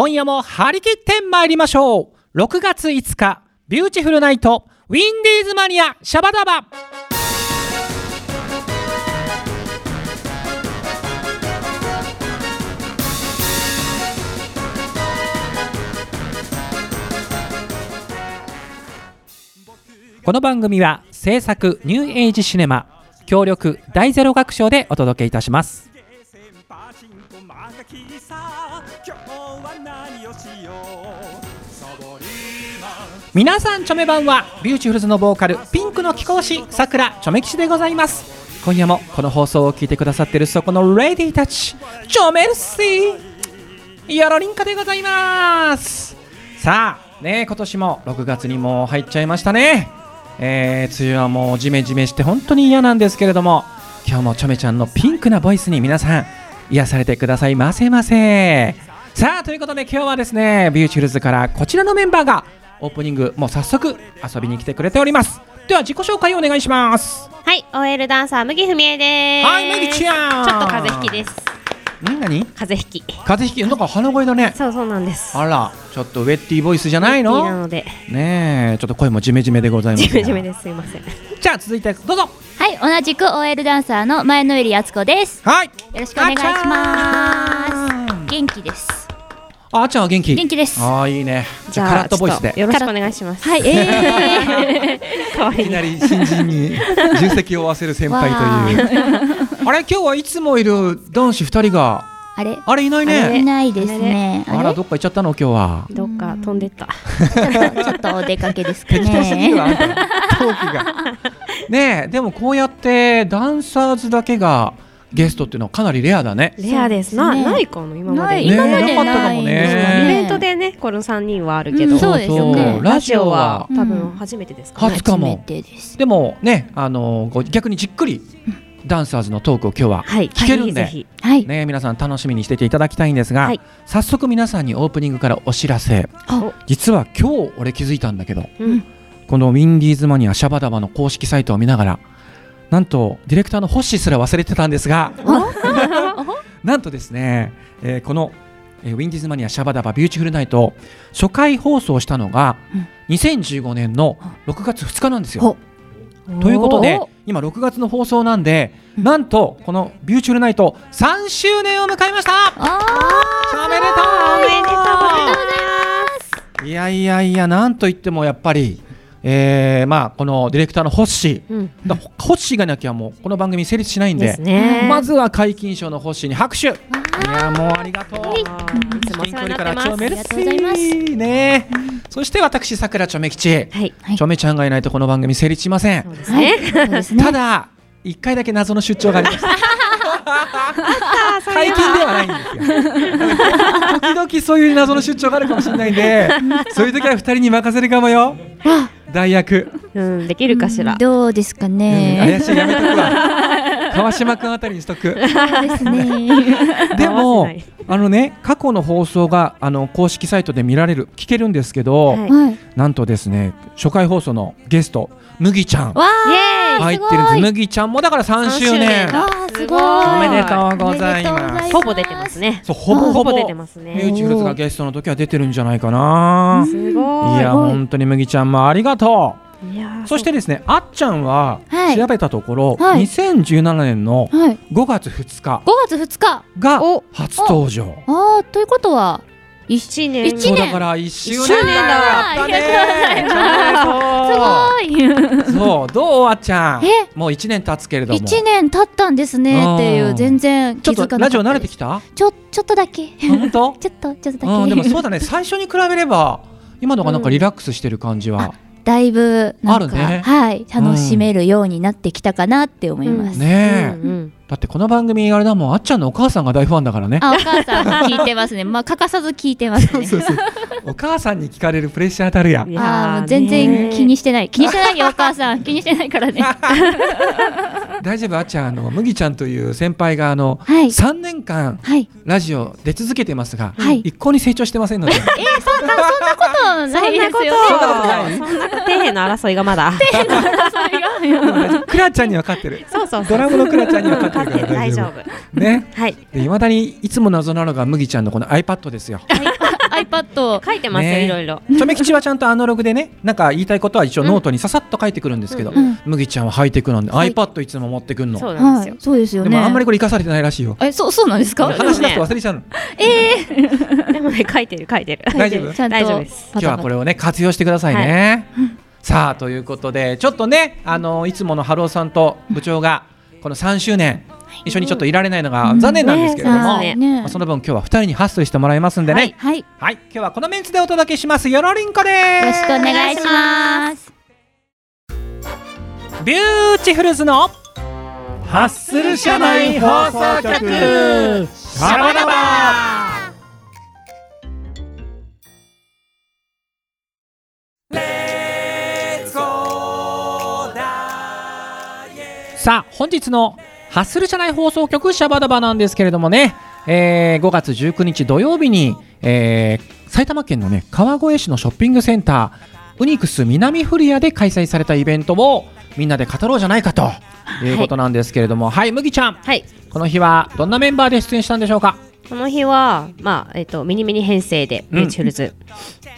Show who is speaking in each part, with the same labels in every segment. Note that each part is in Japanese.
Speaker 1: 今夜も張り切って参りましょう。6月5日ビューティフルナイトウィンディーズマニアシャバダバ。この番組は制作ニューエイジシネマ協力大ゼロ学賞でお届けいたします。皆さんチョメばんはビューティフルズのボーカルピンクの貴公子さくらチョメ吉でございます。今夜もこの放送を聞いてくださっているそこのレディーたちチョメルシーよろりんかでございます。さあね今年も6月にも入っちゃいましたね。えー、梅雨はもうジメジメして本当に嫌なんですけれども今日もチョメちゃんのピンクなボイスに皆さん癒されてくださいませませ。さあということで今日はですねビューティフルズからこちらのメンバーがオープニングもう早速遊びに来てくれておりますでは自己紹介をお願いします
Speaker 2: はい、OL ダンサー麦文江です。
Speaker 1: はい麦ちゃん
Speaker 2: ちょっと風邪ひきです。
Speaker 1: ん何？
Speaker 2: 風邪ひき。
Speaker 1: 風邪ひき？なんか鼻声だね
Speaker 2: そうそうなんです。
Speaker 1: あらちょっとウェッティボイスじゃない
Speaker 2: な
Speaker 1: の
Speaker 2: ので、
Speaker 1: ねえちょっと声もジメジメでございます
Speaker 2: ジメジメです。すいません。
Speaker 1: じゃあ続いてどうぞ
Speaker 3: はい、同じく OL ダンサーの前野入敦子です。
Speaker 1: はい
Speaker 3: よろしくお願いします。元気です。
Speaker 1: あーちゃんは元気？
Speaker 3: 元気です。
Speaker 1: ああいいね。じゃあカラットボイスで。
Speaker 2: よろしくお願いします。
Speaker 3: はい、え
Speaker 2: 可愛い。
Speaker 1: いきなり新人に重責を負わせる先輩という。あれ？今日はいつもいる男子二人が？
Speaker 3: ー、あれ、
Speaker 1: あれいない
Speaker 3: い
Speaker 1: ね
Speaker 3: ないですね。あ
Speaker 1: らどっか行っちゃったの？今日は。
Speaker 2: どっか飛んでった。
Speaker 3: ちょっと、お出かけですか
Speaker 1: 適当すぎるわあ
Speaker 3: ね。
Speaker 1: んたのトークが。ねえでもこうやってダンサーズだけがゲストっていうのはかなりレアだね
Speaker 2: レアです。な、ないかな、今まで。
Speaker 3: 今まで
Speaker 1: ねなかったかもね
Speaker 2: イベントでね、この三人はあるけど。
Speaker 3: うんそうですよね
Speaker 1: ラジオは
Speaker 2: 多分初めてですかね。
Speaker 1: 初かも
Speaker 3: 初めてです。
Speaker 1: でもねあのご逆にじっくりダンサーズのトークを今日は
Speaker 2: はい。
Speaker 1: 聞けるんで。ね皆さん楽しみにしてていただきたいんですが、
Speaker 2: はい
Speaker 1: 早速皆さんにオープニングからお知らせ
Speaker 2: お
Speaker 1: 実は今日俺気づいたんだけど
Speaker 2: ひ。うん。
Speaker 1: このウィンディーズマニアシャバダバの公式サイトを見ながらなんとディレクターのホッシーすら忘れてたんですが。なんとですね、えーこの、えーウィンディーズマニアシャバダバビューティフルナイト初回放送したのが2015年の6月2日なんですよ。ということで
Speaker 3: お
Speaker 1: 今6月の放送なんでなんとこのビューティフルナイト3周年を迎えました。
Speaker 3: あ
Speaker 1: おめでとう。
Speaker 2: おめでとうございます。
Speaker 1: いやいやいやなんといってもやっぱり、えーまあこのディレクターのホッシー。
Speaker 2: うん。
Speaker 1: だホッシーがいなきゃもうこの番組成立しないんで。
Speaker 2: ね。
Speaker 1: まずは皆勤賞のホッシーに拍手。いやもうありがとう。
Speaker 2: あーいつもお世話になってます。
Speaker 1: メル
Speaker 3: ありがとうございます。
Speaker 1: ねそして私さくらちょめ吉
Speaker 2: はい。
Speaker 3: はい。
Speaker 1: ちょめちゃんがいないとこの番組成立しません。
Speaker 3: は。
Speaker 1: ただ一回だけ謎の出張がありました最近ではないんですよ。時々そういう謎の出張があるかもしれないんでそういう時は二人に任せるかもよ代役
Speaker 2: うん、できるかしら。
Speaker 3: どうですか
Speaker 1: うん
Speaker 3: ね。
Speaker 1: 怪しいやめとくわ 川島君あたりにしとく
Speaker 3: そうですね。
Speaker 1: でもあのね過去の放送があの公式サイトで見られる聞けるんですけど、
Speaker 2: はい
Speaker 3: はい。
Speaker 1: なんとですね初回放送のゲスト麦ちゃん
Speaker 3: わ
Speaker 2: イエーイ
Speaker 1: 入ってるんです麦ちゃんもだから3周
Speaker 2: 3周
Speaker 1: 年
Speaker 3: すごい。
Speaker 1: おめでとうござい
Speaker 3: おめでとうござ
Speaker 1: ます
Speaker 3: い
Speaker 2: ほぼ出てますね。
Speaker 1: そうほぼほぼ
Speaker 2: 出てます
Speaker 1: ミュ
Speaker 2: ね。
Speaker 1: ージフルズがゲストの時は出てるんじゃないかな
Speaker 2: すごい。
Speaker 1: いや本当に麦ちゃんもありがとうそしてですねあっちゃんは
Speaker 3: はい
Speaker 1: 調べたところ、
Speaker 3: はい
Speaker 1: 2017年の
Speaker 3: はい。
Speaker 1: 5月2日
Speaker 3: 5月2日。
Speaker 1: が
Speaker 2: お
Speaker 1: 初登場
Speaker 3: ああ、ということは、
Speaker 2: 一年。
Speaker 3: 一年。
Speaker 1: そうだから1周年
Speaker 2: 一周年だ
Speaker 1: やったね。
Speaker 3: すごい。
Speaker 1: そう。どうあっちゃん？
Speaker 3: え？
Speaker 1: もう1年経つけれども。
Speaker 3: 一年経ったんですねっていう
Speaker 1: うん。
Speaker 3: 全然
Speaker 1: ちょっ
Speaker 3: 気づかなかった
Speaker 1: とラジオ慣れて
Speaker 3: き
Speaker 1: きた？
Speaker 3: ちょちょっとだけ。
Speaker 1: 本当？
Speaker 3: ちょっとちょっとだけ、
Speaker 1: うんでもそうだね。最初に比べれば今のがなんかリラックスしてる感じは、
Speaker 3: だいぶなんか、
Speaker 1: あるね。
Speaker 3: はい。楽しめるようになってきたかなって思います、
Speaker 1: ねえ、
Speaker 2: うんうん
Speaker 1: だってこの番組あれだもんあっちゃんのお母さんが大ファンだからね。
Speaker 3: あお母さん聞いてますね。まあ欠かさず聞いてますね。
Speaker 1: そうそうお母さんに聞かれるプレッシャーたるや
Speaker 2: いやー
Speaker 3: あー全然気に
Speaker 2: ね
Speaker 3: してない。気にしてないよお母さん。気にしてないからね。
Speaker 1: 大丈夫あっちゃんあの麦ちゃんという先輩があの、
Speaker 3: はい。
Speaker 1: 3年間
Speaker 3: はい。
Speaker 1: ラジオ出続けてますが、
Speaker 3: はい。
Speaker 1: 一向に成長してませんので。
Speaker 3: ことないですよ。ね
Speaker 1: そんなことない。
Speaker 2: そんな底辺の争いが。まだ
Speaker 1: クラちゃんには勝ってる。
Speaker 2: そうそうそう。
Speaker 1: ドラムのクラちゃんには勝ってるから
Speaker 2: 大丈
Speaker 1: 大丈夫。
Speaker 2: 夫
Speaker 1: ね。
Speaker 2: はい。
Speaker 1: でいまだにいつも謎なのが麦ちゃんのこの iPad ですよ。
Speaker 3: iPad
Speaker 2: 書いてますよ、
Speaker 1: ね。
Speaker 2: いろいろ。
Speaker 1: チョメ吉はちゃんとアナログでねなんか言いたいことは一応ノートにささっと書いてくるんですけど、麦ちゃんはハイテクなんで、
Speaker 2: はい。
Speaker 1: iPad いつも持ってくんの。
Speaker 2: そうなんですよ。
Speaker 3: はい。そうですよね。
Speaker 1: でもあんまりこれ生かされてないらしいよ。
Speaker 3: えそうそうなんですか？
Speaker 1: 話し出すと忘れちゃうの。
Speaker 2: でもね、書いてる、書いてる。
Speaker 1: 大丈夫？
Speaker 2: 大丈夫です。
Speaker 1: 今日はこれをね活用してくださいね、さあということでちょっとねあのいつものハローさんと部長がこの3周年一緒にちょっといられないのが残念なんですけれども、
Speaker 2: ね
Speaker 3: ね。
Speaker 1: まあ、その分今日は2人にハッスルしてもらいますんでね、
Speaker 2: はい。
Speaker 3: はい。よ
Speaker 1: はい、今日はこのメンツでお届けします。よろりんこです。
Speaker 3: ろしくお願いします。
Speaker 1: ビューティフルズのハッスル社内放送局。シャバダバさあ本日のハッスル社内放送局シャバダバなんですけれどもね、えー5月19日土曜日に、えー埼玉県のね川越市のショッピングセンターウニクス南古谷で開催されたイベントをみんなで語ろうじゃないかということなんですけれども。はい、麦ちゃん。
Speaker 2: はい。
Speaker 1: この日はどんなメンバーで出演したんでしょうか？
Speaker 2: この日は、まあ、えっ、と、ミニミニ編成で、
Speaker 1: うん。
Speaker 2: ビューチフルズ、チ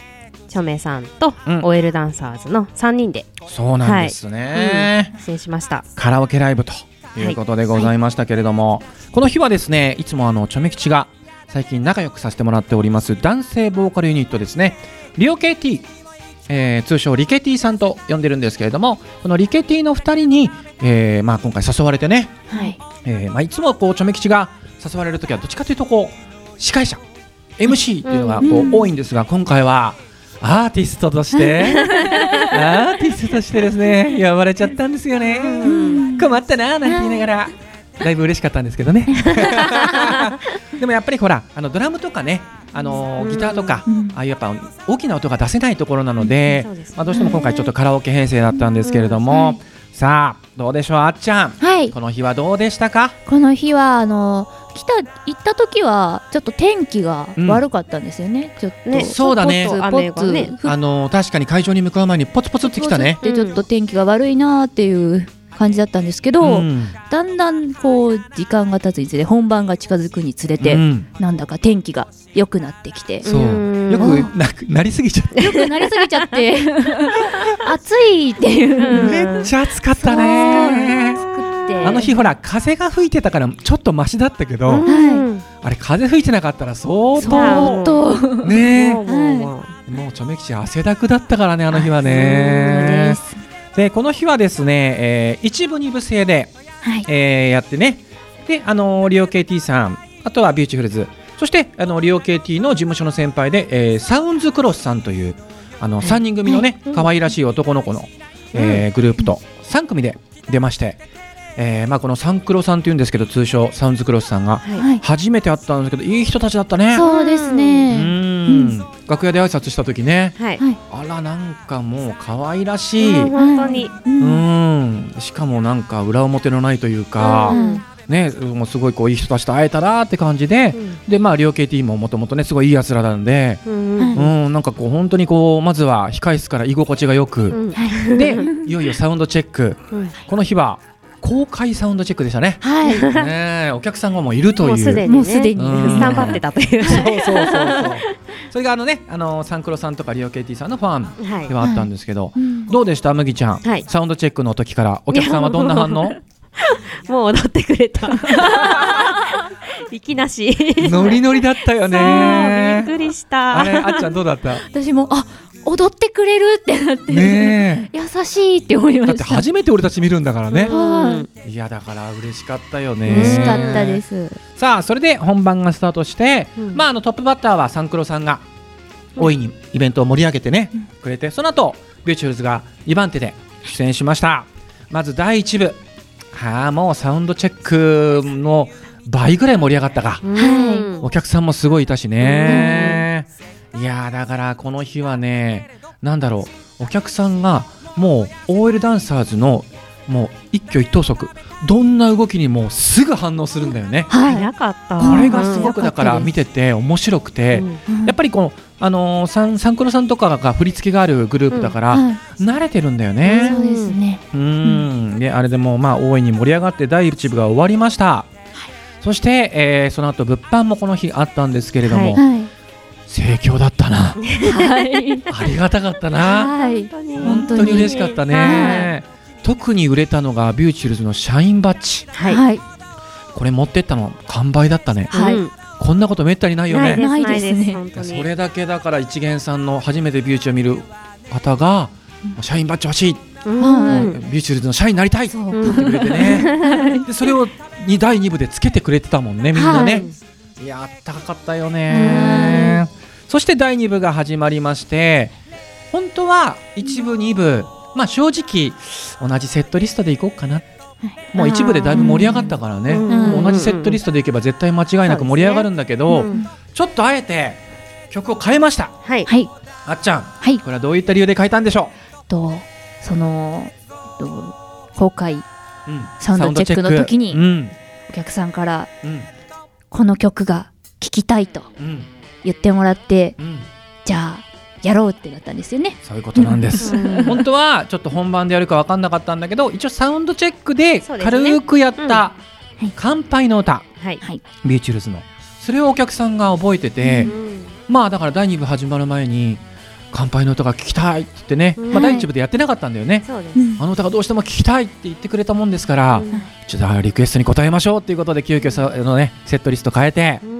Speaker 2: ョメさんと、
Speaker 1: うん。
Speaker 2: オエルダンサーズの3人で、
Speaker 1: そうなんですね、
Speaker 2: 出演しました。
Speaker 1: カラオケライブということでございましたけれども、この日はですねいつもあのチョメ吉が最近仲良くさせてもらっております男性ボーカルユニットですね。リオケティ、えー通称リケティさんと呼んでるんですけれどもこのリケティの2人に、えーまあ、今回誘われてね、
Speaker 2: はい。
Speaker 1: えーまあ、いつもこうチョメ吉が誘われる時はどっちかというとこう司会者 MC っていうのがこう、
Speaker 3: うん。
Speaker 1: 多いんですが今回はアーティストとして。アーティストとしてですね。呼ばれちゃったんですよね。困ったななんて言いながら。だいぶ嬉しかったんですけどね。でもやっぱりほらあのドラムとかねあのーギターとか、
Speaker 3: うん。
Speaker 1: ああいうやっぱ大きな音が出せないところなので、まあ、どうしても今回ちょっとカラオケ編成だったんですけれども、さあどうでしょうあっちゃん。
Speaker 3: はい。
Speaker 1: この日はどうでしたか？
Speaker 3: この日はあの来た行った時はちょっと天気が悪かったんですよね、ちょっと、
Speaker 2: ね
Speaker 1: そうだね。
Speaker 3: ポツポ
Speaker 2: 雨が
Speaker 3: ツ
Speaker 2: ね
Speaker 1: あのー確かに会場に向かう前にポツポツってきたね。
Speaker 3: でちょっと天気が悪いなーっていう感じだったんですけど、
Speaker 1: うん。
Speaker 3: だんだんこう時間が経つにつれ本番が近づくにつれて、
Speaker 1: うん。
Speaker 3: なんだか天気が良くなってきて、
Speaker 1: そう。
Speaker 2: うん。
Speaker 1: よくなくなりすぎちゃって
Speaker 3: 良くなりすぎちゃって。暑いっていう、
Speaker 2: うん
Speaker 1: めっちゃ暑かったねあの日ほら風が吹いてたからちょっとマシだったけど、
Speaker 2: うん。
Speaker 1: あれ風吹いてなかったら相
Speaker 2: そう
Speaker 1: 当。
Speaker 3: と
Speaker 1: ね。
Speaker 2: もうもうも
Speaker 1: もうちょめきち汗だくだったからねあの日はね。
Speaker 3: す。
Speaker 1: でこの日はですね、えー一部二部制で、
Speaker 3: はい。
Speaker 1: えーやってね。であのーリオ KT さんあとはビューティフルズ。そしてあのリオ KT の事務所の先輩で、えーサウンズクロスさんというあの3人組のね
Speaker 2: うん。
Speaker 1: 可愛らしい男の子の、えーグループと3組で出まして、えーまあ、このサンクロさんというんですけど通称サウンズクロスさんが
Speaker 2: はい。
Speaker 3: はい
Speaker 1: 初めて会ったんですけどいい人たちだったね。
Speaker 3: そうです
Speaker 1: う
Speaker 3: ね
Speaker 1: ん。楽屋で挨拶した時ね。
Speaker 2: はい。
Speaker 3: はい。
Speaker 1: あらなんかもう可愛らしい、
Speaker 2: うん本当に。
Speaker 3: う
Speaker 1: うん。ん、しかもなんか裏表のないというか、
Speaker 2: うん。
Speaker 1: ね、もうすごいこういい人たちと会えたなって感じで、でまあ両 KT ももともとねすごいいいやつらなんで、
Speaker 2: うん。
Speaker 3: はい。
Speaker 1: うん、なんかこう本当にこうまずは控室から居心地がよく、
Speaker 2: うん。
Speaker 3: はい
Speaker 1: でいよいよサウンドチェック。
Speaker 2: うん
Speaker 1: この日は公開サウンドチェックでしたね。
Speaker 3: はい
Speaker 1: ねえお客さんがもういるという。
Speaker 2: もうすでにね
Speaker 3: もうすでに
Speaker 1: うん
Speaker 2: スタンバってたという。
Speaker 1: そうそうそうそう。それがあのね、あのサンクロさんとかリオ KT さんのファン
Speaker 2: はい
Speaker 1: で。はあったんですけど、
Speaker 3: うん
Speaker 1: どうでした？麦ちゃん、
Speaker 2: はい
Speaker 1: サウンドチェックの時からお客さんはどんな反応？
Speaker 2: もう踊ってくれた。いきなし。
Speaker 1: ノリノリだったよ
Speaker 2: そうび
Speaker 1: ね
Speaker 2: っ。くりした。
Speaker 1: あれあっちゃんどうだった？
Speaker 3: 私もあ踊ってくれるってなって、
Speaker 1: ね
Speaker 3: 優しいって思い
Speaker 1: え。だっ
Speaker 3: ましてた
Speaker 1: 初めて俺たち見るんだからね。
Speaker 3: はい
Speaker 1: いやだから嬉しかったよね。
Speaker 3: 嬉しかったです
Speaker 1: さあそれで本番がスタートして、
Speaker 2: うん
Speaker 1: まああのトップバッターはサンクロさんが大いにイベントを盛り上げてね、
Speaker 3: うん
Speaker 1: くれて、その後ビューティフルズが2番手で出演しました。まず第1部、はあもうサウンドチェックの倍ぐらい盛り上がったか。
Speaker 2: うん
Speaker 1: お客さんもすごいいたしね。いやーだからこの日はね、なんだろう、お客さんがもう OL ダンサーズのもう一挙一投足、どんな動きにもすぐ反応するんだよね。
Speaker 3: はい。
Speaker 2: 早かった。
Speaker 1: これがすごくだから
Speaker 3: うん
Speaker 1: 見てて面白くて、
Speaker 2: うん。
Speaker 1: やっぱりこの、あのーサンサンクロさんとかが振り付けがあるグループだから、
Speaker 3: はい
Speaker 1: 慣れてるんだよ
Speaker 3: そ
Speaker 1: ね。
Speaker 3: うですね。
Speaker 1: うーん。であれでもまあ大いに盛り上がって第1部が終わりました。そして、えーその後物販もこの日あったんですけれども、
Speaker 2: はい。
Speaker 3: はい
Speaker 1: 盛況だったな。
Speaker 3: はい。
Speaker 1: ありがたかったな。
Speaker 3: はい。
Speaker 2: 本当に。
Speaker 1: 嬉しかったね。特に売れたのがビューチルズのシャインバッジ
Speaker 2: はい。
Speaker 3: はい。
Speaker 1: これ持ってったの完売だったね。
Speaker 3: はい。
Speaker 2: うん
Speaker 1: こんなことめったにないよね。
Speaker 3: ないです。ね。
Speaker 1: それだけだから一元さんの初めてビューチを見る方がシャインバッジ欲しい、ビューチルズの社員になりたい。って言ってくれてね。でそれをに第2部でつけてくれてたもんねみんなね、
Speaker 3: はい。
Speaker 1: い、やあったかかったよねそして第2部が始まりまして本当は1部2部まあ正直同じセットリストでいこうかな。もう1部でだいぶ盛り上がったからね、同じセットリストでいけば絶対間違いなく盛り上がるんだけど、
Speaker 2: うん。
Speaker 1: ちょっとあえて曲を変えました。
Speaker 2: はい。
Speaker 3: はい。
Speaker 1: あっちゃん。
Speaker 3: はい。
Speaker 1: これはどういった理由で変えたんでしょ
Speaker 3: とそのと公開
Speaker 1: う、うん。
Speaker 3: サウンドチェックの時にお客さんから
Speaker 1: うん。
Speaker 3: この曲が聴きたいと言ってもらって
Speaker 1: うん。
Speaker 3: じゃあやろうってなったんですよね。
Speaker 1: そういうことなんです。
Speaker 2: うん。
Speaker 1: 本当はちょっと本番でやるか分かんなかったんだけど一応サウンドチェックで軽くやった乾杯の歌。
Speaker 2: はい。
Speaker 3: はい。
Speaker 1: ビーチュルズの。それをお客さんが覚えてて、
Speaker 2: うん。
Speaker 1: まあだから第2部始まる前に乾杯の歌が聞きたいって言ってね、
Speaker 2: うん。
Speaker 1: まあ、第1部でやってなかったんだよね。
Speaker 2: そうです。
Speaker 3: うん。
Speaker 1: あの歌がどうしても聞きたいって言ってくれたもんですから、
Speaker 2: うん。
Speaker 1: ちょっとリクエストに応えましょうっていうことで急遽さあのねセットリスト変えて
Speaker 2: うん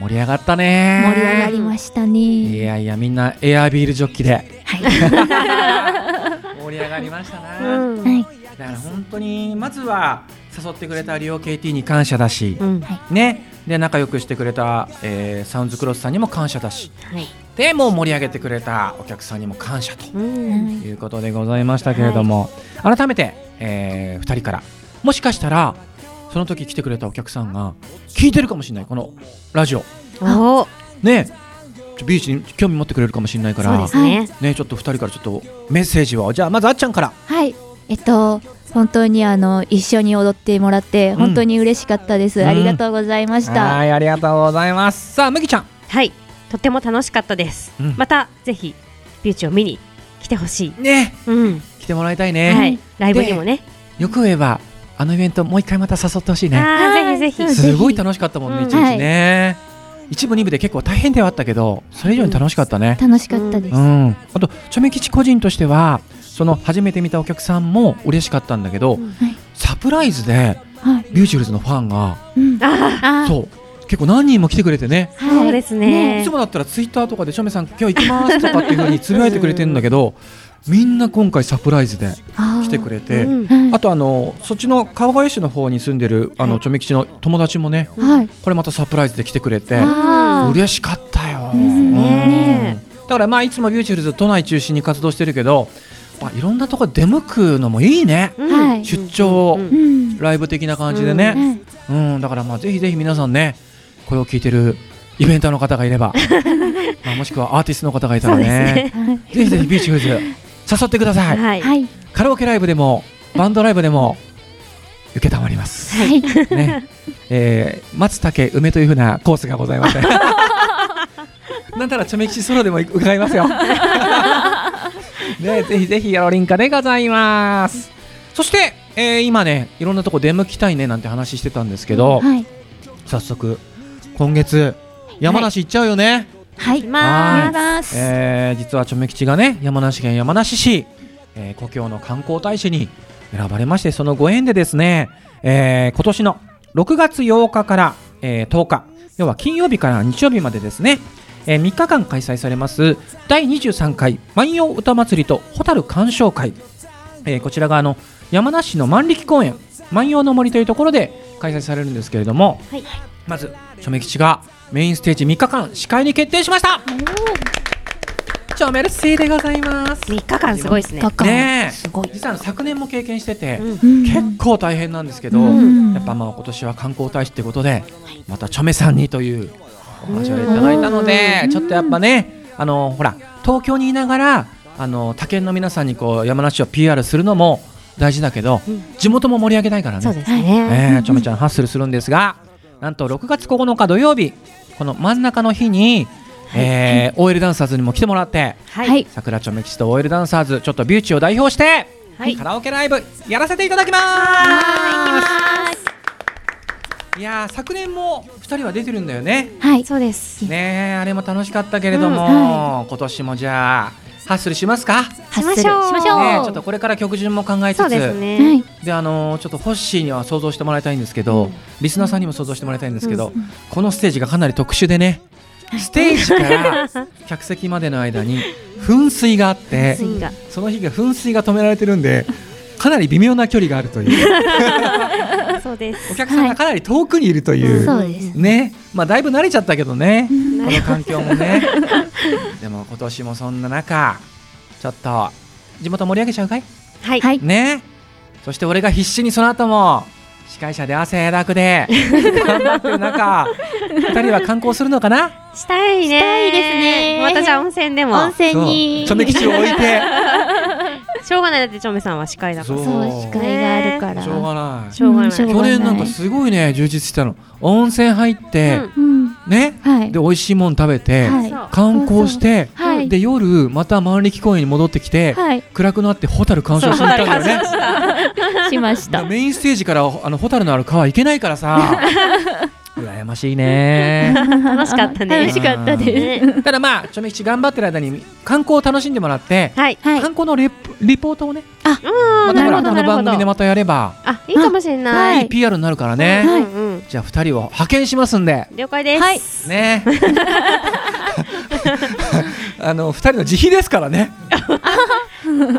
Speaker 1: 盛り上がったね。
Speaker 3: 盛り上がりました
Speaker 1: い
Speaker 3: ね
Speaker 1: やいやみんなエアビールジョッキで。
Speaker 3: はい。
Speaker 1: 盛り上がりましたな、
Speaker 2: うん。
Speaker 3: はい。
Speaker 1: だから本当にまずは誘ってくれたリオ KT に感謝だし、
Speaker 2: うん。
Speaker 1: ね。で仲良くしてくれた、えーサウンズクロスさんにも感謝だし
Speaker 2: はい。
Speaker 1: でもう盛り上げてくれたお客さんにも感謝と
Speaker 2: うん。
Speaker 1: いうことでございましたけれども、改めて、え2人から。もしかしたらその時来てくれたお客さんが聞いてるかもしれないこのラジオ。ねちょビーチに興味持ってくれるかもしれないか
Speaker 2: そう
Speaker 1: ら
Speaker 2: ですね。
Speaker 1: ねちょっと2人からちょっとメッセージを。じゃあまずあっちゃんから。
Speaker 3: はい。えっと本当にあの一緒に踊ってもらって
Speaker 1: ん。
Speaker 3: 本当に嬉しかったです、
Speaker 1: うん。
Speaker 3: ありがとうございました、
Speaker 1: はいありがとうございます。さあ麦ちゃん。
Speaker 2: はい。とても楽しかったです。
Speaker 1: うん。
Speaker 2: またぜひビューチを見に来てほしい。
Speaker 1: ね。
Speaker 2: うん。
Speaker 1: 来てもらいたいね、
Speaker 2: はい。ライブにもね。
Speaker 1: よく言えばあのイベントもう一回また誘ってほしいね。
Speaker 2: ぜひぜひ。
Speaker 3: はい
Speaker 1: す。ごい楽しかったもんね
Speaker 2: うん。
Speaker 1: 一日ね、一部二部で結構大変ではあったけどそれ以上に楽しかったね。
Speaker 3: 楽しかったです、
Speaker 1: うん、あとチョメ吉個人としてはその初めて見たお客さんも嬉しかったんだけど、
Speaker 2: うん。
Speaker 3: はい。
Speaker 1: サプライズで
Speaker 3: はい。
Speaker 1: ビューチュルズのファンがそう。結構何人も来てくれてね。
Speaker 2: あそうです
Speaker 1: い
Speaker 2: ね。
Speaker 1: つ。もだったらツイッターとかでチョメさん今日行きますとかっていう風につぶやいてくれてるんだけどみんな今回サプライズで来てくれて、
Speaker 2: うん。
Speaker 1: あとあのそっちの川越市の方に住んでるあのチョメ吉の友達もね
Speaker 3: はい。
Speaker 1: これまたサプライズで来てくれて嬉しかったよ。だからまあいつもビューチュルズ都内中心に活動してるけど、まあ、いろんなところ出向くのもいいね。出張
Speaker 2: うん
Speaker 3: うん
Speaker 1: ライブ的な感じで
Speaker 2: う
Speaker 1: ね、
Speaker 3: はい
Speaker 1: うん。だからまあぜひぜひ皆さんねこれを聞いてるイベンターの方がいれば まあもしくはアーティストの方がいたらね。
Speaker 2: ね。
Speaker 1: ぜひぜひビューティフルズ誘ってください、
Speaker 2: はい。
Speaker 3: はい。
Speaker 1: カラオケライブでもバンドライブでも 受けたまります、
Speaker 3: はい。
Speaker 1: ね。えー、松竹梅というふうなコースがございまして なんたらチョメ吉ソロでも伺いますよ。ねぜひぜひやろりんかでございます。そして、えー今ねいろんなとこ出向きたいねなんて話してたんですけど、
Speaker 3: はい。
Speaker 1: 早速今月山梨行っちゃうよね、
Speaker 3: はい
Speaker 2: 行きま
Speaker 3: ますす。
Speaker 1: えー実はチョメ吉がね山梨県山梨市、えー故郷の観光大使に選ばれましてそのご縁でですね、えー今年の6月8日から、えー10日要は金曜日から日曜日までですね、え3日間開催されます第23回万葉歌祭りと蛍鑑賞会、えーこちらがあの山梨市の万力公園万葉の森というところで開催されるんですけれども、
Speaker 2: はい。
Speaker 1: まずチョメ吉がメインステージ3日間司会に決定しました。チョメルシーでございます。
Speaker 2: 3日間すごいですね。
Speaker 1: ねえ。
Speaker 3: すごい。
Speaker 1: 実は昨年も経験してて、
Speaker 2: うん。
Speaker 3: うん
Speaker 1: 結構大変なんですけど、
Speaker 3: うん。
Speaker 1: やっぱまあ今年は観光大使ってことでまたチョメさんにというお話をいただいたので
Speaker 3: うん。
Speaker 1: ちょっとやっぱねあのほら東京にいながらあの他県の皆さんにこう山梨を PR するのも大事だけど、
Speaker 2: うん。
Speaker 1: 地元も盛り上げたいからね。
Speaker 2: そうですね。
Speaker 1: えー、ちょめちゃんハッスルするんですがなんと6月9日土曜日この真ん中の日に、えー OL ダンサーズにも来てもらって
Speaker 2: は。
Speaker 3: はい。い
Speaker 1: 桜ちょめ吉と OL ダンサーズちょっとビューチを代表して、
Speaker 2: はい。
Speaker 1: カラオケライブやらせていただきます。い。やー昨年も2人は出てるんだよね。
Speaker 3: はい。
Speaker 2: そうです。
Speaker 1: ねえあれも楽しかったけれども、
Speaker 3: うん
Speaker 1: 今年もじゃあハッスルしますか、
Speaker 2: しましょう
Speaker 3: しましょう、
Speaker 1: ねえちょっとこれから曲順も考えつつ
Speaker 2: そうです
Speaker 3: は
Speaker 2: ね
Speaker 3: い
Speaker 1: であのーちょっとホッシーには想像してもらいたいんですけど、
Speaker 2: うん。
Speaker 1: リスナーさんにも想像してもらいたいんですけど、
Speaker 2: う
Speaker 1: このステージがかなり特殊でねステージから 客席までの間に噴水があってその日が噴水が止められてるんでかなり微妙な距離があるという。
Speaker 2: そうです。
Speaker 1: お客さんがかなり遠くにいるという、
Speaker 3: そうです。
Speaker 1: ね。まあだいぶ慣れちゃったけどね。
Speaker 3: うん。
Speaker 1: この環境もね。でも今年もそんな中ちょっと地元盛り上げちゃうかい
Speaker 2: はい？
Speaker 3: はい。
Speaker 1: ねそして俺が必死にその後も司会者で汗だくで頑張ってる中二人は観光するのかな？
Speaker 2: したいね。
Speaker 3: したいですね。
Speaker 2: またじゃあ温泉でも。
Speaker 3: 温泉に。
Speaker 1: チョメ吉を置いて。
Speaker 2: しょうがない。だってチョメさんは司会だから。
Speaker 1: そう。
Speaker 3: 司会があるから。
Speaker 1: しょうがない。
Speaker 2: しょうがない。
Speaker 3: うん
Speaker 1: 去年なんかすごいね充実したの。温泉入って、
Speaker 3: うん
Speaker 1: ね。
Speaker 3: はい。
Speaker 1: で美味しいもん食べて、
Speaker 3: はい。
Speaker 1: 観光して、
Speaker 3: はい。
Speaker 1: で夜また万力公園に戻ってきて、
Speaker 3: はい。
Speaker 1: 暗くなってホタル鑑賞しに行ったんだよね。
Speaker 3: しました。
Speaker 1: メインステージからあのホタルのある川行けないからさ。羨ましいね。
Speaker 2: 楽しかったね。
Speaker 3: 楽しかったです。
Speaker 2: ね
Speaker 1: ただまあちょめ吉頑張ってる間に観光を楽しんでもらって、
Speaker 2: はい。
Speaker 3: はい。
Speaker 1: 観光のレポートをね
Speaker 2: うんなる
Speaker 1: またほらこの番組で
Speaker 2: ど
Speaker 1: またやれば。
Speaker 2: あいいかもしれない。
Speaker 1: いい PR になるからね、
Speaker 2: うんうん
Speaker 1: じゃあ2人を派遣しますんで。
Speaker 2: 了解です。
Speaker 3: はい。
Speaker 1: ね。あの2人の自費ですからね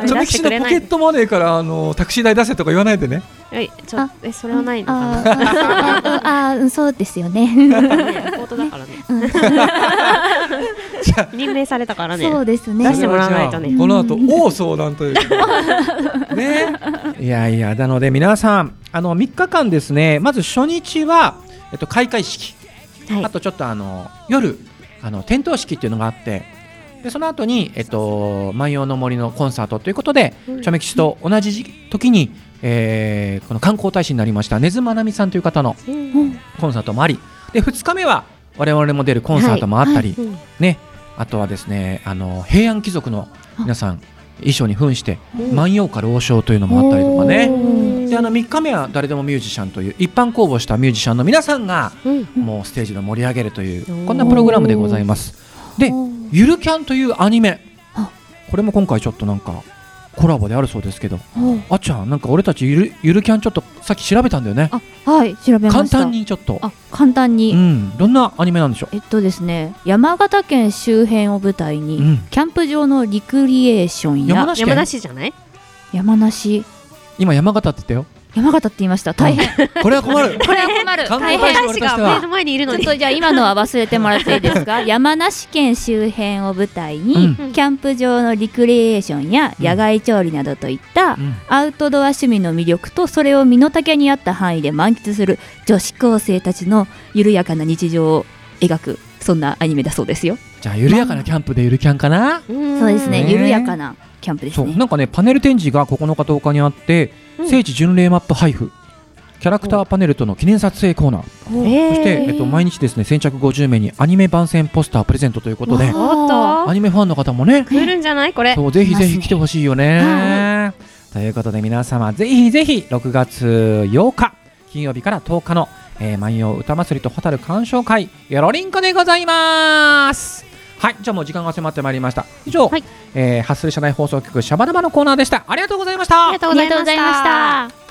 Speaker 1: ちょめ
Speaker 2: 出してくれない
Speaker 1: 吉のポケットマネーからあのタクシー代出せとか言わないでね。
Speaker 2: はいちょえそれはないのか
Speaker 3: あ
Speaker 2: な
Speaker 3: ーあーうんそうですよね。
Speaker 2: ねレポートだからね。
Speaker 1: じゃあ
Speaker 2: 任命されたからね。
Speaker 3: そうですね。
Speaker 2: 出してもらわないとね。
Speaker 1: この後大相談というね。いやいやなので皆さんあの3日間ですね。まず初日は、えっと、開会式。
Speaker 2: はい。
Speaker 1: あとちょっとあの夜あの点灯式っていうのがあってでその後にえっと万葉の森のコンサートということで、
Speaker 2: うん。
Speaker 1: チョメ吉と同じ時に、えーこの観光大使になりました根津まなみさんという方の
Speaker 2: うん。
Speaker 1: コンサートもありで2日目は我々も出るコンサートもあったり、
Speaker 2: うん
Speaker 1: ね、あとはですねあの平安貴族の皆さん衣装に扮して
Speaker 2: うん。
Speaker 1: 万葉歌老唱というのもあったりとかね。
Speaker 2: うん。
Speaker 1: であの3日目は誰でもミュージシャンという一般公募したミュージシャンの皆さんが
Speaker 2: うん。
Speaker 1: もうステージで盛り上げるというこんなプログラムでございます。で「ゆるキャン」というアニメ。
Speaker 3: あ。
Speaker 1: これも今回ちょっとなんかコラボであるそうですけど。
Speaker 3: お
Speaker 1: あっちゃんなんか俺たちゆるゆるキャンちょっとさっき調べたんだよね。
Speaker 3: あはい調べました。
Speaker 1: 簡単にちょっと。
Speaker 3: あ簡単に、
Speaker 1: うん。どんなアニメなんでしょ
Speaker 3: えっとですね山形県周辺を舞台に、
Speaker 1: ううん。
Speaker 3: キャンプ場のリクリエーションや
Speaker 1: 山梨県？
Speaker 2: 山梨じゃない？
Speaker 3: 山梨。
Speaker 1: 今山形って言っ
Speaker 3: 山形って言いました。大変。
Speaker 1: これは困る。
Speaker 3: これは困る。
Speaker 1: 観
Speaker 3: 大変
Speaker 1: 光大使
Speaker 2: が目の前にいるのに
Speaker 3: ちょっとじゃあ今のは忘れてもらっていいですか？山梨県周辺を舞台に、
Speaker 1: うん。
Speaker 3: キャンプ場のリクリエーションや
Speaker 1: うん。
Speaker 3: 野外調理などといった、
Speaker 1: うん。
Speaker 3: アウトドア趣味の魅力とそれを身の丈に合った範囲で満喫する女子高生たちの緩やかな日常を描くそんなアニメだそうですよ。
Speaker 1: じゃあ緩やかなキャンプでゆるキャンかな？
Speaker 2: うん。
Speaker 3: そうですね
Speaker 1: ね。
Speaker 3: 緩やかなキャンプですね。
Speaker 1: そう。なんかねパネル展示が9日10日にあって、
Speaker 2: うん。
Speaker 1: 聖地巡礼マップ配布キャラクターパネルとの記念撮影コーナー、
Speaker 2: えー。
Speaker 1: そして、えっと、毎日ですね先着50名にアニメ番宣ポスタープレゼントということで。アニメファンの方もね。
Speaker 2: 来るんじゃないこれ？
Speaker 1: そうぜひぜひ来てほしいよね。
Speaker 3: は。
Speaker 1: ということで皆様ぜひぜひ6月8日金曜日から10日の、えー、万葉歌祭りと蛍鑑賞会よろりんこでございます。はい、じゃあもう時間が迫ってまいりました。以上、
Speaker 3: はい
Speaker 1: えー、ハッスル社内放送局シャバダバのコーナーでした。ありがとうございました。
Speaker 2: ありがとうございました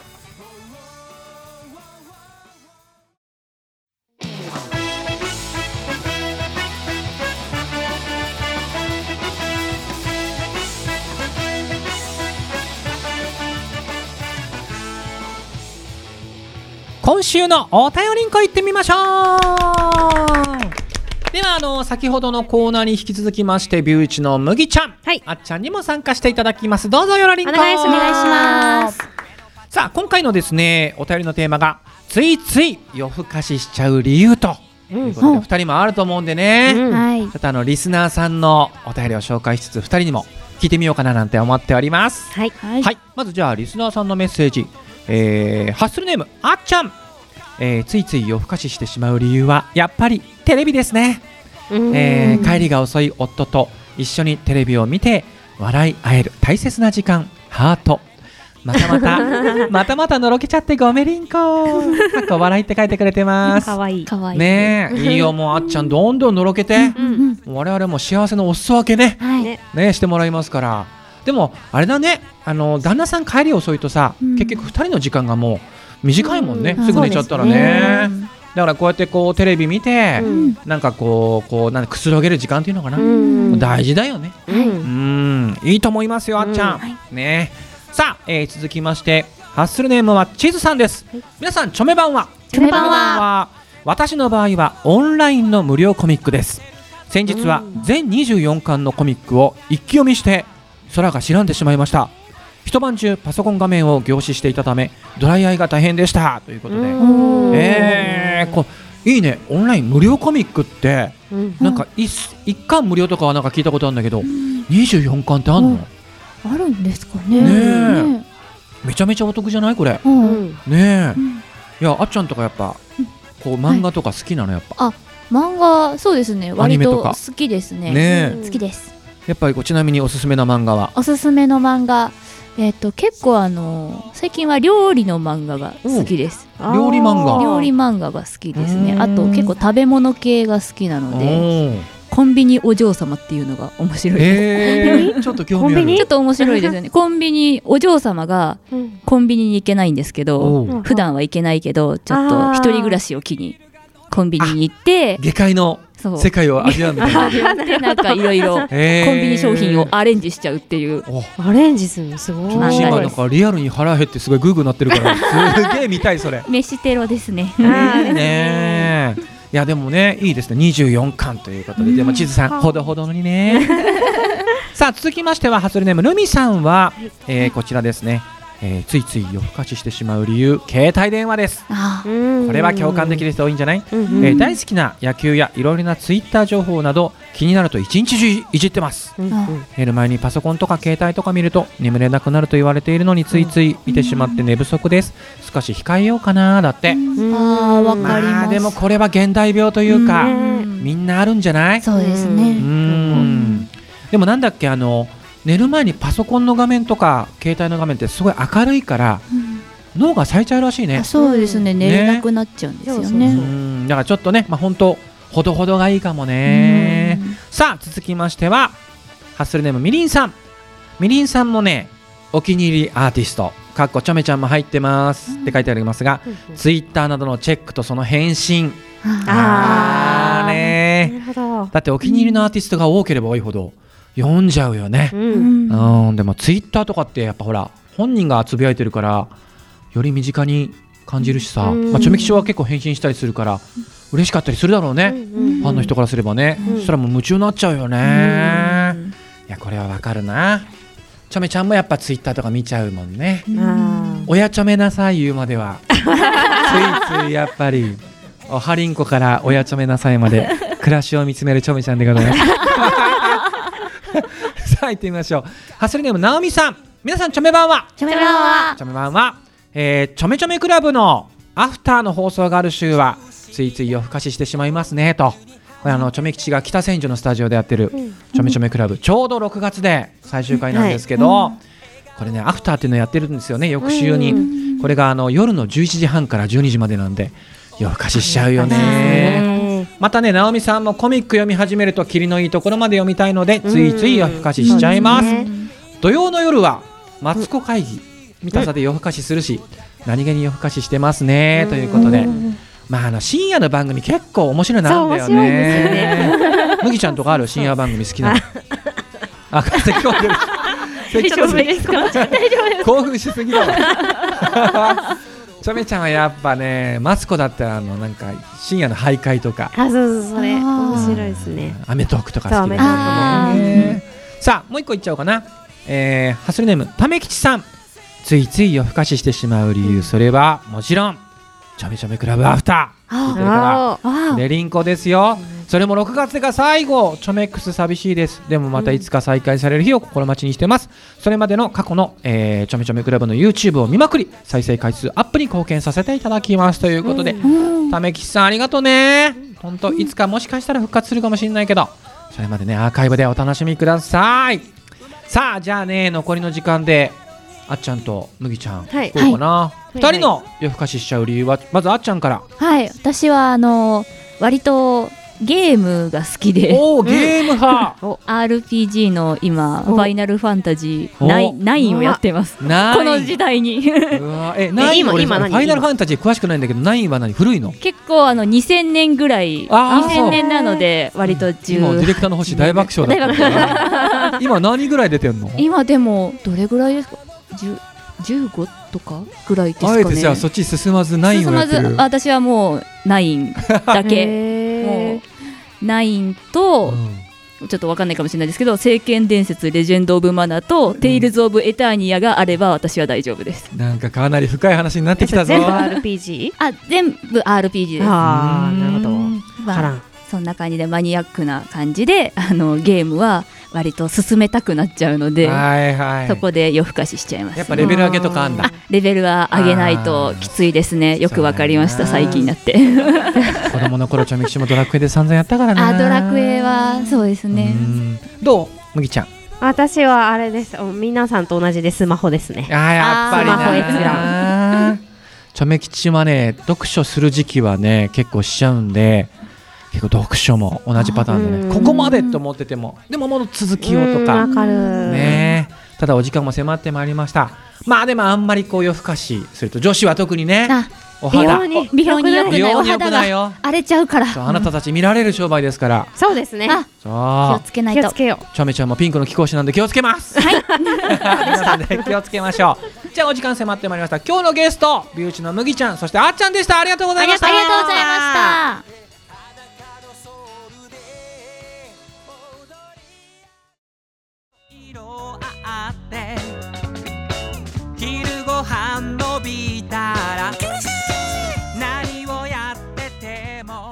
Speaker 1: 今週のお便りんこ行ってみましょうではあの先ほどのコーナーに引き続きましてビューイチの麦ちゃん、
Speaker 2: はい。
Speaker 1: あっちゃんにも参加していただきます。どうぞよろりんこ。
Speaker 2: お願いします。
Speaker 3: お願いします
Speaker 1: さあ今回のですねお便りのテーマがついつい夜更かししちゃう理由と。
Speaker 2: うん。
Speaker 1: いうことで2人もあると思うんでね、
Speaker 2: うん。
Speaker 3: はい。
Speaker 1: ちょっとあのリスナーさんのお便りを紹介しつつ2人にも聞いてみようかななんて思っております。
Speaker 2: はい
Speaker 3: はい。
Speaker 1: はい、まずじゃあリスナーさんのメッセージ、えー、ハッスルネームあっちゃん、えーついつい夜更かししてしまう理由はやっぱりテレビですね、
Speaker 2: うん。
Speaker 1: えー帰りが遅い夫と一緒にテレビを見て笑い合える大切な時間ハート。またまた またまたのろけちゃってごめりんこ。かっこ笑いって書いてくれてます。
Speaker 2: かわいい。
Speaker 3: かわいい。
Speaker 1: ねえいいよもうあっちゃんどんどんのろけて。
Speaker 2: うん。
Speaker 1: 我々も幸せのお裾分けね。
Speaker 3: はい。
Speaker 2: ね。
Speaker 1: ねしてもらいますから。でもあれだね。あの旦那さん帰り遅いとさ、
Speaker 3: うん。
Speaker 1: 結局2人の時間がもう短いもんね、
Speaker 2: うん。
Speaker 1: すぐ寝ちゃったらね。だからこうやってこうテレビ見て、
Speaker 2: うん。
Speaker 1: なんかこうこうなんかくつろげる時間っていうのかな、
Speaker 2: うん。
Speaker 1: 大事だよね。
Speaker 2: う。
Speaker 1: うん。んいいと思いますよあっちゃん、
Speaker 2: うん。
Speaker 3: はい
Speaker 1: ね。さあ、えー続きましてハッスルネームはチーズさんです、
Speaker 2: はい。
Speaker 1: 皆さんチョメ版は？
Speaker 3: チョメ版は？
Speaker 1: は？私の場合はオンラインの無料コミックです。先日は
Speaker 2: うん。
Speaker 1: 全24巻のコミックを一気読みして空が白んでしまいました一晩中パソコン画面を凝視していたためドライアイが大変でした。ということで、
Speaker 2: うん。
Speaker 1: えー、こいいね。オンライン無料コミックって
Speaker 2: うん。
Speaker 1: なんか一一巻無料とかはなんか聞いたことあるんだけど24巻ってあんの、
Speaker 3: うん。あるんですかね。
Speaker 1: ねえ。
Speaker 3: ね
Speaker 1: めちゃめちゃお得じゃない？これ。
Speaker 3: う
Speaker 2: うん。ん。
Speaker 1: ねえ。
Speaker 3: うん。
Speaker 1: いやあっちゃんとかやっぱこう漫画とか好きなの？やっぱ、
Speaker 3: 漫画そうですね。
Speaker 1: アニ
Speaker 3: 割
Speaker 1: メとか。
Speaker 3: と好きですね。
Speaker 1: ねえ。
Speaker 3: 好きです
Speaker 1: やっぱりちなみにおすすめな漫画は？
Speaker 3: おすすめの漫画。えっ、と結構あの最近は料理の漫画が好きです。
Speaker 1: 料理漫画。
Speaker 3: 料理漫画が好きですね。
Speaker 1: うん。
Speaker 3: あと結構食べ物系が好きなのでコンビニお嬢様っていうのが面白いです。
Speaker 1: えー、ちょっと興味ある。
Speaker 2: コンビニ？
Speaker 3: ちょっと面白いですよね。コンビニお嬢様が
Speaker 2: うん。
Speaker 3: コンビニに行けないんですけど普段は行けないけどちょっ
Speaker 2: あ
Speaker 3: と
Speaker 2: ー。
Speaker 3: 一人暮らしを機にコンビニに行って
Speaker 1: 下界の世界を味わうみたいな。
Speaker 3: でなんかいろいろ
Speaker 1: えー。
Speaker 3: コンビニ商品をアレンジしちゃうっていう。
Speaker 1: お。
Speaker 2: アレンジするのすごい。
Speaker 1: 今なんかリアルに腹減ってすごいグーグーなってるからすげえ見たいそれ。
Speaker 3: 飯テロですね。
Speaker 1: ねえ。いやでもねいいですね。24巻ということで、でも地図さんほどほどにね。さあ続きましてはハスルネームルミさんは、えーこちらですね、えーついつい夜更かししてしまう理由携帯電話です。
Speaker 3: あ。
Speaker 1: これは共感できる人多いんじゃない、
Speaker 2: うん。うん
Speaker 1: えー大好きな野球やいろいろなツイッター情報など気になると一日中いじってます。
Speaker 2: うん。うん。
Speaker 1: 寝る前にパソコンとか携帯とか見ると眠れなくなると言われているのについつい見てしまって寝不足です。少し控えようかなだって。
Speaker 3: あーわかります、
Speaker 1: まあでもこれは現代病というか、
Speaker 3: うん。
Speaker 1: みんなあるんじゃない？
Speaker 3: そうです
Speaker 1: う
Speaker 3: ね、
Speaker 1: ん。でもなんだっけあの寝る前にパソコンの画面とか携帯の画面ってすごい明るいから
Speaker 3: うん。
Speaker 1: 脳が冴えちゃうらしいね。
Speaker 3: あそうですね。寝れなくなっちゃうんですよ
Speaker 2: そうそう
Speaker 3: ね。
Speaker 1: うん。だからちょっとねまあ本当ほどほどがいいかもね。
Speaker 3: うん。
Speaker 1: さあ続きましてはハッスルネームみりんさん。みりんさんもねお気に入りアーティスト。かっこちょめちゃんも入ってます。って書いてありますが、ツイッターなどのチェックとその返信。
Speaker 2: あー。
Speaker 1: あーね。
Speaker 2: なるほど。
Speaker 1: だってお気に入りのアーティストが多ければ多いほど読んじゃうよね。
Speaker 2: う。
Speaker 3: うん。ん
Speaker 1: うん、でもツイッターとかってやっぱほら本人がつぶやいてるからより身近に感じるしさ、
Speaker 2: うん。
Speaker 1: まあ、ちょめきちは結構返信したりするから嬉しかったりするだろうね、
Speaker 2: うん
Speaker 1: ファンの人からすればね、
Speaker 2: うん。
Speaker 1: そしたらもう夢中になっちゃうよね、いやこれはわかるな。ちょめちゃんもやっぱツイッターとか見ちゃうもんね。
Speaker 3: うん。
Speaker 2: あ
Speaker 1: 親ちょめなさい言うまでは。ついついやっぱりおはりんこから親ちょめなさいまで暮らしを見つめるちょめちゃんでございます さあ行ってみましょう。ハッスルネームなおみさん。皆さんちょめ版は？
Speaker 3: チョメ版は。
Speaker 1: ちょめ版は、えー、ちょめちょめクラブのアフターの放送がある週はついつい夜更かししてしまいますねと。これあのちょめ吉が北千住のスタジオでやってる
Speaker 2: うん。
Speaker 1: ちょめちょめクラブ。ちょうど6月で最終回なんですけど、これねアフターっていうのやってるんですよね翌週に、
Speaker 2: うん。
Speaker 1: これがあの夜の11時半から12時までなんで夜更かししちゃうよね。
Speaker 2: ね
Speaker 1: またね直美さんもコミック読み始めると霧のいいところまで読みたいのでついつい夜更かししちゃいます、
Speaker 2: うん
Speaker 1: 土曜の夜はマツコ会議見たさで夜更かしするし何気に夜更かししてますねということで。
Speaker 2: うん
Speaker 1: まああの深夜の番組結構面白いのあるんだよね。麦ちゃんとかある深夜番組好きなの？あ咳込んで。る
Speaker 2: 大丈夫ですか？
Speaker 1: 興奮しすぎだわちょめちゃんはやっぱねマツコだったらあのなんか深夜の徘徊とか。
Speaker 2: あ、そうそうそれ。面白いですね。
Speaker 1: アメトークとか好きだね。さあもう一個いっちゃおうかな、えー、ハッスルネームためきちさん。ついつい夜更かししてしまう理由。それはもちろんちょめちょめクラブアフター。聞いてるから
Speaker 2: あ
Speaker 3: あ
Speaker 1: レリンコですよそれも6月が最後。チョメックス寂しいです。でもまたいつか再開される日を心待ちにしてます。それまでの過去の、えー、ちょめちょめクラブの YouTube を見まくり再生回数アップに貢献させていただきます。ということで、
Speaker 3: うん。
Speaker 1: ためきちさんありがとうね。本当いつかもしかしたら復活するかもしれないけどそれまでねアーカイブでお楽しみください。さあじゃあね残りの時間であっちゃんと麦ちゃん、
Speaker 2: はい。
Speaker 1: どうかな、
Speaker 2: い。
Speaker 1: 二人の夜更かししちゃう理由はまずあっちゃんから、
Speaker 3: はい。私はあの割とゲームが好きで。
Speaker 1: おおゲーム派。
Speaker 3: RPG の今
Speaker 2: お。
Speaker 3: ファイナルファンタジー
Speaker 1: お。
Speaker 3: ナインナインをやってます。この時代に。
Speaker 1: ファイナルファンタジー詳しくないんだけどナインは何？古いの？
Speaker 3: 結構あの2000年ぐらい
Speaker 1: あー
Speaker 3: 2000年なので割と
Speaker 1: 今ディレクターの星大爆笑だった。
Speaker 3: 大
Speaker 1: から 今何ぐらい出てんの？
Speaker 3: 今でもどれぐらいですか？10 15とかぐらいですかね。
Speaker 1: あえてじゃあそっち進まずナインをやってる。
Speaker 3: 進まず私はもうナインだけ。
Speaker 2: へ
Speaker 3: もうナインと、
Speaker 1: うん。
Speaker 3: ちょっとわかんないかもしれないですけど「聖剣伝説レジェンド・オブ・マナ」と「テイルズ・オブ・エターニア」があれば私は大丈夫です。
Speaker 1: なんかかなり深い話になってきたぞ。
Speaker 2: 全部 RPG?
Speaker 3: あ全部 RPG です。
Speaker 2: ああなるほど。
Speaker 3: まあ
Speaker 2: からん。
Speaker 3: そんな感じでマニアックな感じであのゲームは割と進めたくなっちゃうので、
Speaker 1: はいはい。
Speaker 3: そこで夜更かししちゃいます。
Speaker 1: やっぱレベル上げとかあんだ。
Speaker 3: あレベルは上げないときついですね。よくわかりました最近になって。
Speaker 1: 子供の頃ちょみきしもドラクエで散々やったからな
Speaker 3: あドラクエはそうですね。
Speaker 1: うん。どう？麦ちゃん。
Speaker 2: 私はあれです。お皆さんと同じでスマホですね。
Speaker 1: あーやっぱり
Speaker 2: スマホ閲
Speaker 1: な ちょめきちはね読書する時期はね結構しちゃうんで結構読書も同じパターンで
Speaker 2: うん。
Speaker 1: ねここまでって思っててもでももの続きをと
Speaker 2: うん。
Speaker 1: か
Speaker 2: わかる。
Speaker 1: ね。ただお時間も迫ってまいりました。まあでもあんまりこう夜更かしすると女子は特にね
Speaker 3: あ
Speaker 1: お肌
Speaker 2: 美容に
Speaker 3: 美容に良くない
Speaker 1: よ。
Speaker 3: 荒れちゃうから。
Speaker 1: あなたたち見られる商売ですから。
Speaker 2: そうですね。
Speaker 3: あ気
Speaker 1: そ
Speaker 3: を
Speaker 1: う
Speaker 3: つけないと。
Speaker 2: 気をつけよ
Speaker 1: ちょめちゃんもピンクの貴公子なんで気をつけます。はい。皆さんで気をつけましょう。じゃあお時間迫ってまいりました。今日のゲスト、ビューチの麦ちゃん、そしてあっちゃんでした。ありがとうございました。
Speaker 3: ありがとうございました
Speaker 4: 飯のびたら何をやってても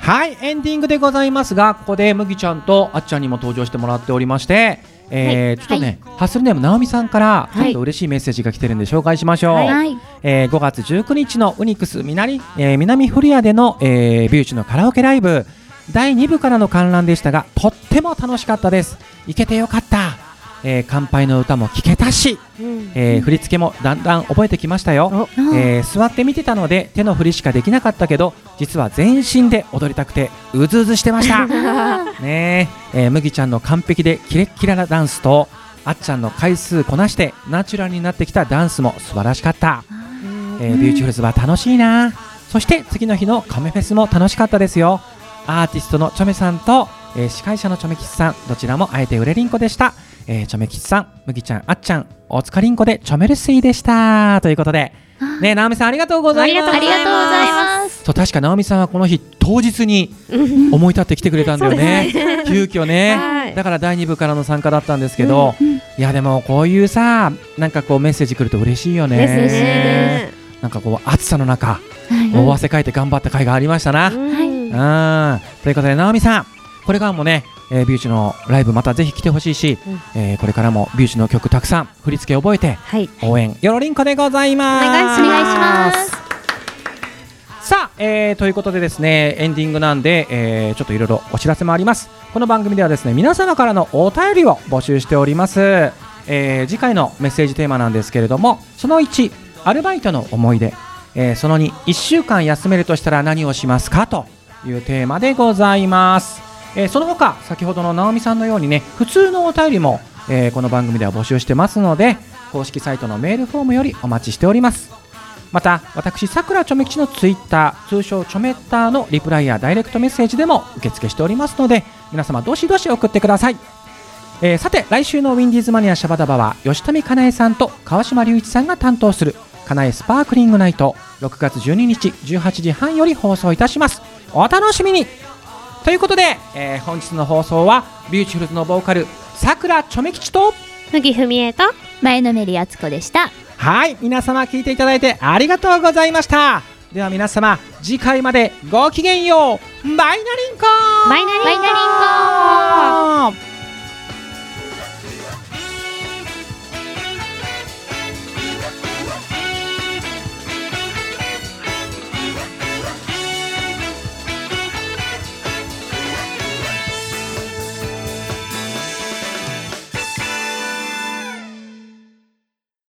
Speaker 1: はい、エンディングでございますが、ここで麦ちゃんとあっちゃんにも登場してもらっておりまして、えーちょっとね、ハッスルネームなおみさんからちょっと嬉しいメッセージが来てるんで紹介しましょう。
Speaker 3: はい。
Speaker 1: えー5月19日のウニクス南,、えー南古谷での、えービューチのカラオケライブ。第2部からの観覧でしたがとっても楽しかったです。行けてよかった、えー乾杯の歌も聴けたし、
Speaker 2: う、うん。
Speaker 1: えー振り付けもだんだん覚えてきましたよ、えー座って見てたので手の振りしかできなかったけど実は全身で踊りたくてうずうずしてました。ねえ。えー麦ちゃんの完璧でキレッキラなダンスとあっちゃんの回数こなしてナチュラルになってきたダンスも素晴らしかった。えービューティフルズは楽しいな。そして次の日のカメフェスも楽しかったですよ。アーティストのチョメさんと、えー司会者のチョメ吉さんどちらもあえてうれりんこでした、えーチョメ吉さん麦ちゃんあっちゃんおつかりんこでチョメルスイでした。ということでね直美さんありがとうございます。
Speaker 3: ありがとうございます。
Speaker 1: そう確か直美さんはこの日当日に思い立って来てくれたんだよね。急遽ね、
Speaker 2: はい。
Speaker 1: だから第2部からの参加だったんですけど、いやでもこういうさなんかこうメッセージ来ると嬉しいよね。
Speaker 2: ね
Speaker 1: なんかこう暑さの中、
Speaker 3: はい。
Speaker 1: 大汗かいて頑張った甲斐がありましたな。うん、
Speaker 2: うん。
Speaker 1: ということで直美さんこれからもね、えービューチのライブまたぜひ来てほしいし、
Speaker 2: うん。
Speaker 1: えーこれからもビューチの曲たくさん振り付け覚えて
Speaker 2: はい。
Speaker 1: 応援よろりんこでござい
Speaker 2: ます。
Speaker 3: お願いします。
Speaker 1: さあ、えーということでですねエンディングなんで、えーちょっといろいろお知らせもあります。この番組ではですね皆様からのお便りを募集しております、えー次回のメッセージテーマなんですけれどもその1アルバイトの思い出、えーその2 1週間休めるとしたら何をしますか？というテーマでございます、えーその他先ほどの直美さんのようにね普通のお便りも、えーこの番組では募集してますので公式サイトのメールフォームよりお待ちしております。また私さくらちょめ吉のツイッター通称ちょめッターのリプライやダイレクトメッセージでも受付しておりますので皆様どしどし送ってください、えーさて来週のウィンディーズマニアシャバダバは吉富かなえさんと川島隆一さんが担当するかなえスパークリングナイト6月12日18時半より放送いたします。お楽しみにということで、えー本日の放送はビューティフルズのボーカルさくらちょめ吉と
Speaker 2: 麦文江と
Speaker 3: 前のめりあつこでした。
Speaker 1: はい皆様聞いていただいてありがとうございました。では皆様次回までごきげんよう。バイナリンコ
Speaker 2: バイナリンコ
Speaker 3: バイナリンコ
Speaker 1: ー